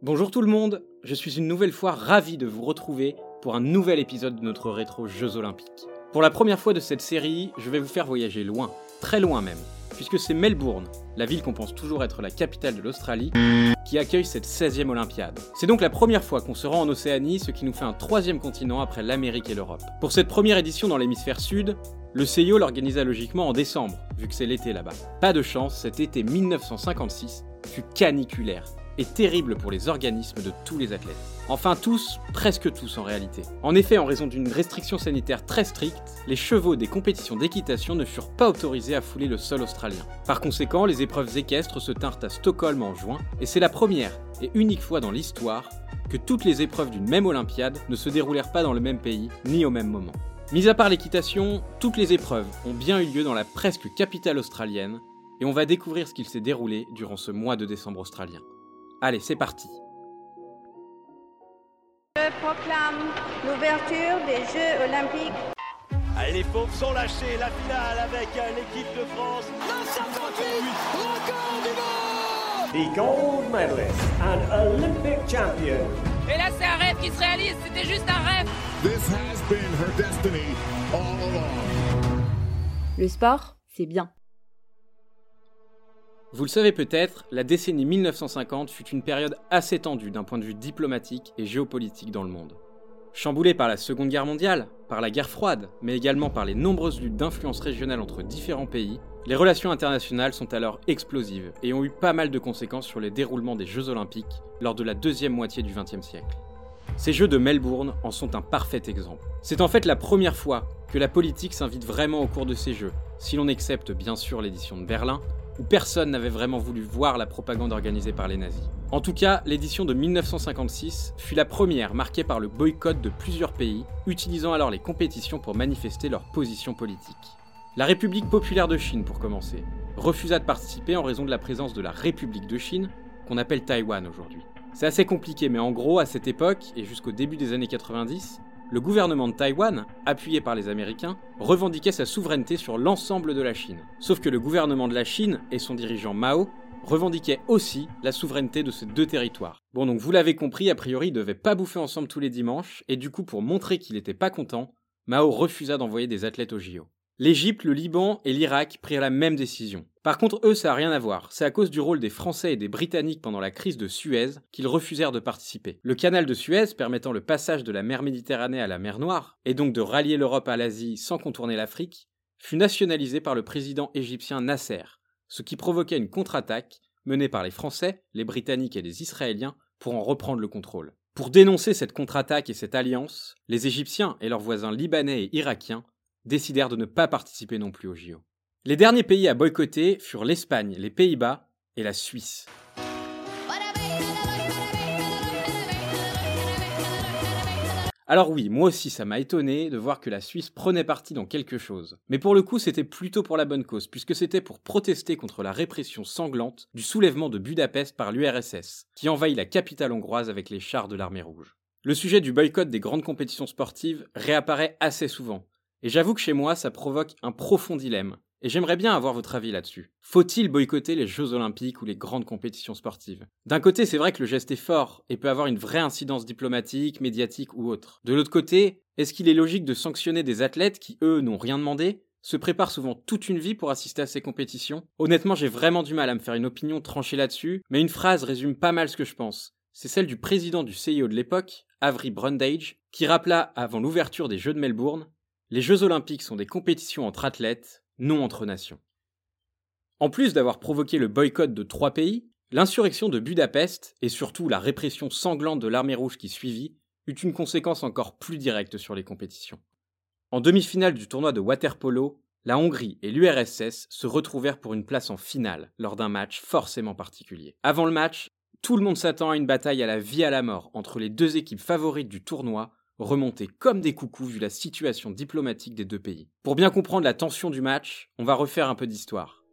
Bonjour tout le monde, je suis une nouvelle fois ravi de vous retrouver pour un nouvel épisode de notre rétro Jeux Olympiques. Pour la première fois de cette série, je vais vous faire voyager loin, très loin même, puisque c'est Melbourne, la ville qu'on pense toujours être la capitale de l'Australie, qui accueille cette 16e Olympiade. C'est donc la première fois qu'on se rend en Océanie, ce qui nous fait un troisième continent après l'Amérique et l'Europe. Pour cette première édition dans l'hémisphère sud, le CIO l'organisa logiquement en décembre, vu que c'est l'été là-bas. Pas de chance, cet été 1956 fut caniculaire et terrible pour les organismes de tous les athlètes. Enfin tous, presque tous en réalité. En effet, en raison d'une restriction sanitaire très stricte, les chevaux des compétitions d'équitation ne furent pas autorisés à fouler le sol australien. Par conséquent, les épreuves équestres se tinrent à Stockholm en juin, et c'est la première et unique fois dans l'histoire que toutes les épreuves d'une même Olympiade ne se déroulèrent pas dans le même pays, ni au même moment. Mis à part l'équitation, toutes les épreuves ont bien eu lieu dans la presque capitale australienne, et on va découvrir ce qu'il s'est déroulé durant ce mois de décembre australien. Allez, c'est parti. Je proclame l'ouverture des Jeux Olympiques. Allez, les pauvres sont lâchés, la finale avec l'équipe de France. 958, record du monde The gold medalist and Olympic champion. Et là, c'est un rêve qui se réalise, c'était juste un rêve. This has been her destiny all along. Le sport, c'est bien. Vous le savez peut-être, la décennie 1950 fut une période assez tendue d'un point de vue diplomatique et géopolitique dans le monde. Chamboulée par la Seconde Guerre mondiale, par la guerre froide, mais également par les nombreuses luttes d'influence régionale entre différents pays, les relations internationales sont alors explosives et ont eu pas mal de conséquences sur les déroulements des Jeux olympiques lors de la deuxième moitié du XXe siècle. Ces Jeux de Melbourne en sont un parfait exemple. C'est en fait la première fois que la politique s'invite vraiment au cours de ces Jeux, si l'on accepte bien sûr l'édition de Berlin, où personne n'avait vraiment voulu voir la propagande organisée par les nazis. En tout cas, l'édition de 1956 fut la première marquée par le boycott de plusieurs pays, utilisant alors les compétitions pour manifester leur position politique. La République populaire de Chine, pour commencer, refusa de participer en raison de la présence de la République de Chine, qu'on appelle Taïwan aujourd'hui. C'est assez compliqué, mais en gros, à cette époque, et jusqu'au début des années 90, le gouvernement de Taïwan, appuyé par les Américains, revendiquait sa souveraineté sur l'ensemble de la Chine. Sauf que le gouvernement de la Chine et son dirigeant Mao revendiquaient aussi la souveraineté de ces deux territoires. Bon donc vous l'avez compris, a priori ils devaient pas bouffer ensemble tous les dimanches, et du coup pour montrer qu'il était pas content, Mao refusa d'envoyer des athlètes au JO. L'Égypte, le Liban et l'Irak prirent la même décision. Par contre, eux, ça n'a rien à voir. C'est à cause du rôle des Français et des Britanniques pendant la crise de Suez qu'ils refusèrent de participer. Le canal de Suez, permettant le passage de la mer Méditerranée à la mer Noire, et donc de rallier l'Europe à l'Asie sans contourner l'Afrique, fut nationalisé par le président égyptien Nasser, ce qui provoquait une contre-attaque menée par les Français, les Britanniques et les Israéliens pour en reprendre le contrôle. Pour dénoncer cette contre-attaque et cette alliance, les Égyptiens et leurs voisins libanais et irakiens décidèrent de ne pas participer non plus au JO. Les derniers pays à boycotter furent l'Espagne, les Pays-Bas et la Suisse. Alors oui, moi aussi ça m'a étonné de voir que la Suisse prenait parti dans quelque chose. Mais pour le coup c'était plutôt pour la bonne cause, puisque c'était pour protester contre la répression sanglante du soulèvement de Budapest par l'URSS, qui envahit la capitale hongroise avec les chars de l'armée rouge. Le sujet du boycott des grandes compétitions sportives réapparaît assez souvent, et j'avoue que chez moi ça provoque un profond dilemme, et j'aimerais bien avoir votre avis là-dessus. Faut-il boycotter les Jeux olympiques ou les grandes compétitions sportives? D'un côté, c'est vrai que le geste est fort et peut avoir une vraie incidence diplomatique, médiatique ou autre. De l'autre côté, est-ce qu'il est logique de sanctionner des athlètes qui, eux, n'ont rien demandé? Se préparent souvent toute une vie pour assister à ces compétitions? Honnêtement, j'ai vraiment du mal à me faire une opinion tranchée là-dessus, mais une phrase résume pas mal ce que je pense. C'est celle du président du CIO de l'époque, Avery Brundage, qui rappela avant l'ouverture des Jeux de Melbourne Les Jeux olympiques sont des compétitions entre athlètes, non entre nations. En plus d'avoir provoqué le boycott de trois pays, l'insurrection de Budapest et surtout la répression sanglante de l'armée rouge qui suivit eut une conséquence encore plus directe sur les compétitions. En demi-finale du tournoi de waterpolo, la Hongrie et l'URSS se retrouvèrent pour une place en finale lors d'un match forcément particulier. Avant le match, tout le monde s'attend à une bataille à la vie à la mort entre les deux équipes favorites du tournoi remonter comme des coucous vu la situation diplomatique des deux pays. Pour bien comprendre la tension du match, on va refaire un peu d'histoire.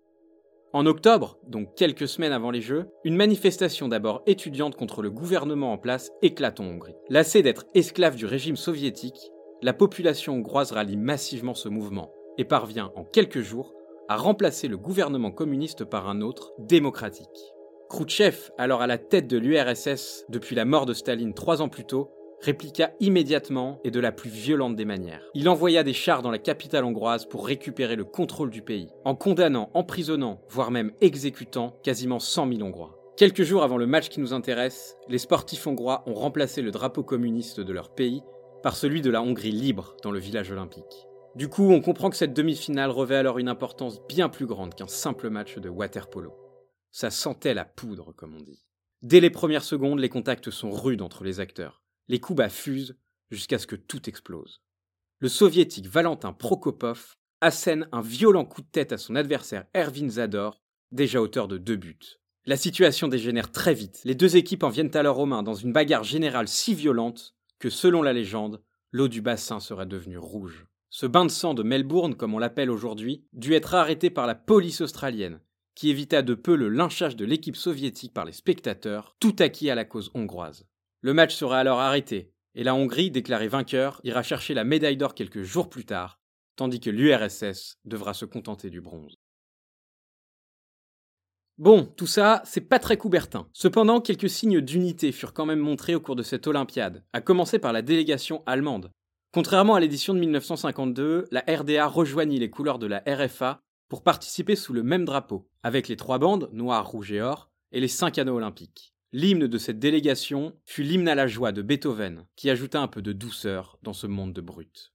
En octobre, donc quelques semaines avant les Jeux, une manifestation d'abord étudiante contre le gouvernement en place éclate en Hongrie. Lassée d'être esclave du régime soviétique, la population hongroise rallie massivement ce mouvement et parvient en quelques jours à remplacer le gouvernement communiste par un autre, démocratique. Khrouchtchev, alors à la tête de l'URSS depuis la mort de Staline trois ans plus tôt, répliqua immédiatement et de la plus violente des manières. Il envoya des chars dans la capitale hongroise pour récupérer le contrôle du pays, en condamnant, emprisonnant, voire même exécutant quasiment 100 000 Hongrois. Quelques jours avant le match qui nous intéresse, les sportifs hongrois ont remplacé le drapeau communiste de leur pays par celui de la Hongrie libre dans le village olympique. Du coup, on comprend que cette demi-finale revêt alors une importance bien plus grande qu'un simple match de water polo. Ça sentait la poudre, comme on dit. Dès les premières secondes, les contacts sont rudes entre les acteurs. Les coups bas fusent jusqu'à ce que tout explose. Le soviétique Valentin Prokopov assène un violent coup de tête à son adversaire Ervin Zador, déjà auteur de deux buts. La situation dégénère très vite. Les deux équipes en viennent alors aux mains dans une bagarre générale si violente que selon la légende, l'eau du bassin serait devenue rouge. Ce bain de sang de Melbourne, comme on l'appelle aujourd'hui, dut être arrêté par la police australienne, qui évita de peu le lynchage de l'équipe soviétique par les spectateurs, tout acquis à la cause hongroise. Le match sera alors arrêté, et la Hongrie, déclarée vainqueur, ira chercher la médaille d'or quelques jours plus tard, tandis que l'URSS devra se contenter du bronze. Bon, tout ça, c'est pas très coubertin. Cependant, quelques signes d'unité furent quand même montrés au cours de cette Olympiade, à commencer par la délégation allemande. Contrairement à l'édition de 1952, la RDA rejoignit les couleurs de la RFA pour participer sous le même drapeau, avec les trois bandes, noir, rouge et or, et les cinq anneaux olympiques. L'hymne de cette délégation fut l'hymne à la joie de Beethoven, qui ajouta un peu de douceur dans ce monde de brutes.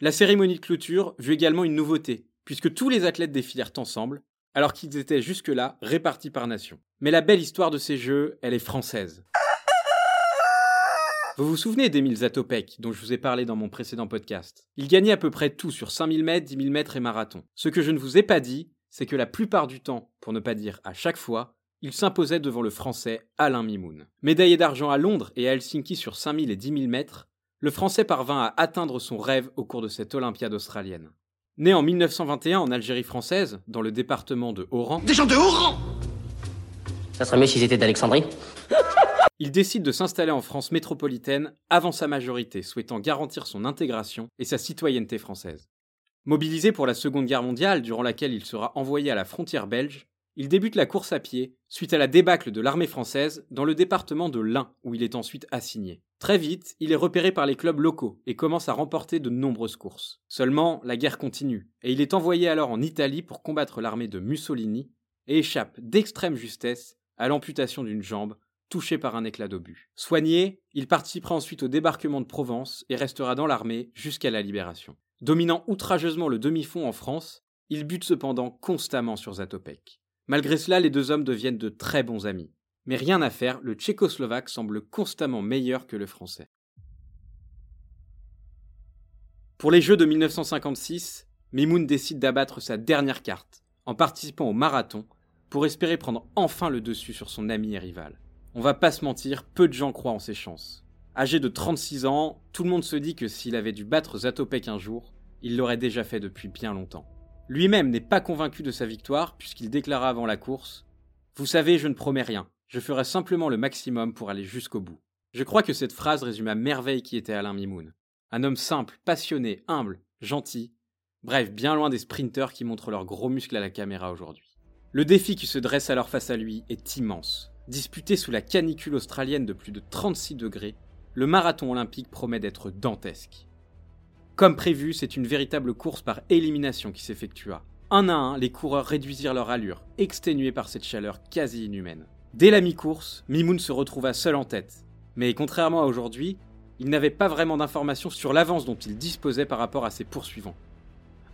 La cérémonie de clôture vit également une nouveauté, puisque tous les athlètes défilèrent ensemble, alors qu'ils étaient jusque-là répartis par nation. Mais la belle histoire de ces Jeux, elle est française. Vous vous souvenez d'Emile Zatopek, dont je vous ai parlé dans mon précédent podcast? Il gagnait à peu près tout sur 5000 mètres, 10 000 mètres et marathon. Ce que je ne vous ai pas dit, c'est que la plupart du temps, pour ne pas dire à chaque fois, il s'imposait devant le français Alain Mimoun. Médaillé d'argent à Londres et à Helsinki sur 5000 et 10 000 mètres, le Français parvint à atteindre son rêve au cours de cette Olympiade australienne. Né en 1921 en Algérie française, dans le département de Oran. Des gens de Oran Ça serait mieux s'ils étaient d'Alexandrie Il décide de s'installer en France métropolitaine avant sa majorité, souhaitant garantir son intégration et sa citoyenneté française. Mobilisé pour la Seconde Guerre mondiale, durant laquelle il sera envoyé à la frontière belge, il débute la course à pied suite à la débâcle de l'armée française dans le département de l'Ain où il est ensuite assigné. Très vite, il est repéré par les clubs locaux et commence à remporter de nombreuses courses. Seulement, la guerre continue et il est envoyé alors en Italie pour combattre l'armée de Mussolini et échappe d'extrême justesse à l'amputation d'une jambe touchée par un éclat d'obus. Soigné, il participera ensuite au débarquement de Provence et restera dans l'armée jusqu'à la libération. Dominant outrageusement le demi-fond en France, il bute cependant constamment sur Zatopek. Malgré cela, les deux hommes deviennent de très bons amis. Mais rien à faire, le tchécoslovaque semble constamment meilleur que le français. Pour les Jeux de 1956, Mimoun décide d'abattre sa dernière carte, en participant au marathon, pour espérer prendre enfin le dessus sur son ami et rival. On va pas se mentir, peu de gens croient en ses chances. Âgé de 36 ans, tout le monde se dit que s'il avait dû battre Zatopek un jour, il l'aurait déjà fait depuis bien longtemps. Lui-même n'est pas convaincu de sa victoire puisqu'il déclara avant la course Vous savez, je ne promets rien, je ferai simplement le maximum pour aller jusqu'au bout. Je crois que cette phrase résume à merveille qui était Alain Mimoun. Un homme simple, passionné, humble, gentil, bref, bien loin des sprinteurs qui montrent leurs gros muscles à la caméra aujourd'hui. Le défi qui se dresse alors face à lui est immense. Disputé sous la canicule australienne de plus de 36 degrés, le marathon olympique promet d'être dantesque. Comme prévu, c'est une véritable course par élimination qui s'effectua. Un à un, les coureurs réduisirent leur allure, exténués par cette chaleur quasi inhumaine. Dès la mi-course, Mimoun se retrouva seul en tête. Mais contrairement à aujourd'hui, il n'avait pas vraiment d'informations sur l'avance dont il disposait par rapport à ses poursuivants.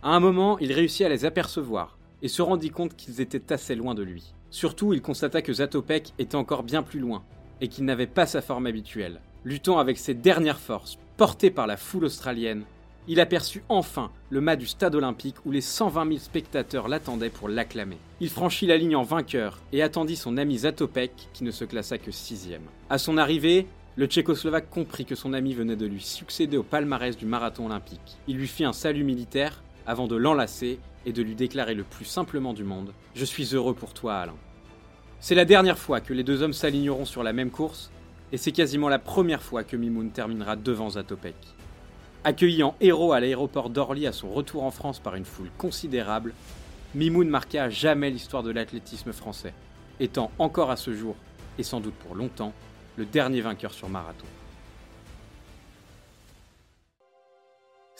À un moment, il réussit à les apercevoir et se rendit compte qu'ils étaient assez loin de lui. Surtout, il constata que Zatopek était encore bien plus loin et qu'il n'avait pas sa forme habituelle. Luttant avec ses dernières forces, porté par la foule australienne, il aperçut enfin le mât du stade olympique où les 120 000 spectateurs l'attendaient pour l'acclamer. Il franchit la ligne en vainqueur et attendit son ami Zatopek qui ne se classa que sixième. À son arrivée, le Tchécoslovaque comprit que son ami venait de lui succéder au palmarès du marathon olympique. Il lui fit un salut militaire avant de l'enlacer et de lui déclarer le plus simplement du monde Je suis heureux pour toi, Alain. C'est la dernière fois que les deux hommes s'aligneront sur la même course, et c'est quasiment la première fois que Mimoun terminera devant Zatopek. Accueilli en héros à l'aéroport d'Orly à son retour en France par une foule considérable, Mimoun marqua jamais l'histoire de l'athlétisme français, étant encore à ce jour, et sans doute pour longtemps, le dernier vainqueur sur marathon.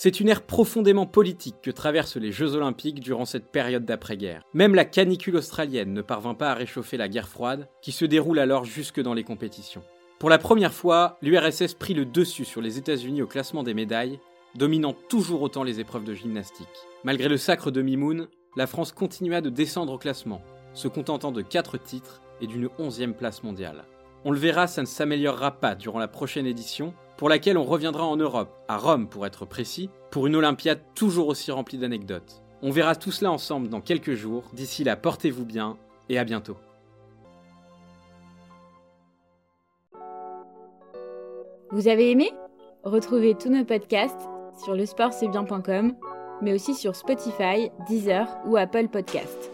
C'est une ère profondément politique que traversent les Jeux olympiques durant cette période d'après-guerre. Même la canicule australienne ne parvint pas à réchauffer la guerre froide, qui se déroule alors jusque dans les compétitions. Pour la première fois, l'URSS prit le dessus sur les États-Unis au classement des médailles, dominant toujours autant les épreuves de gymnastique. Malgré le sacre de Mimoun, la France continua de descendre au classement, se contentant de 4 titres et d'une 11e place mondiale. On le verra, ça ne s'améliorera pas durant la prochaine édition, pour laquelle on reviendra en Europe, à Rome pour être précis, pour une Olympiade toujours aussi remplie d'anecdotes. On verra tout cela ensemble dans quelques jours. D'ici là, portez-vous bien et à bientôt. Vous avez aimé? Retrouvez tous nos podcasts sur lesportcestbien.com, mais aussi sur Spotify, Deezer ou Apple Podcasts.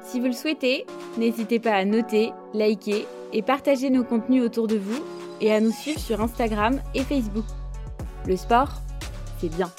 Si vous le souhaitez, n'hésitez pas à noter, liker et partager nos contenus autour de vous et à nous suivre sur Instagram et Facebook. Le sport, c'est bien.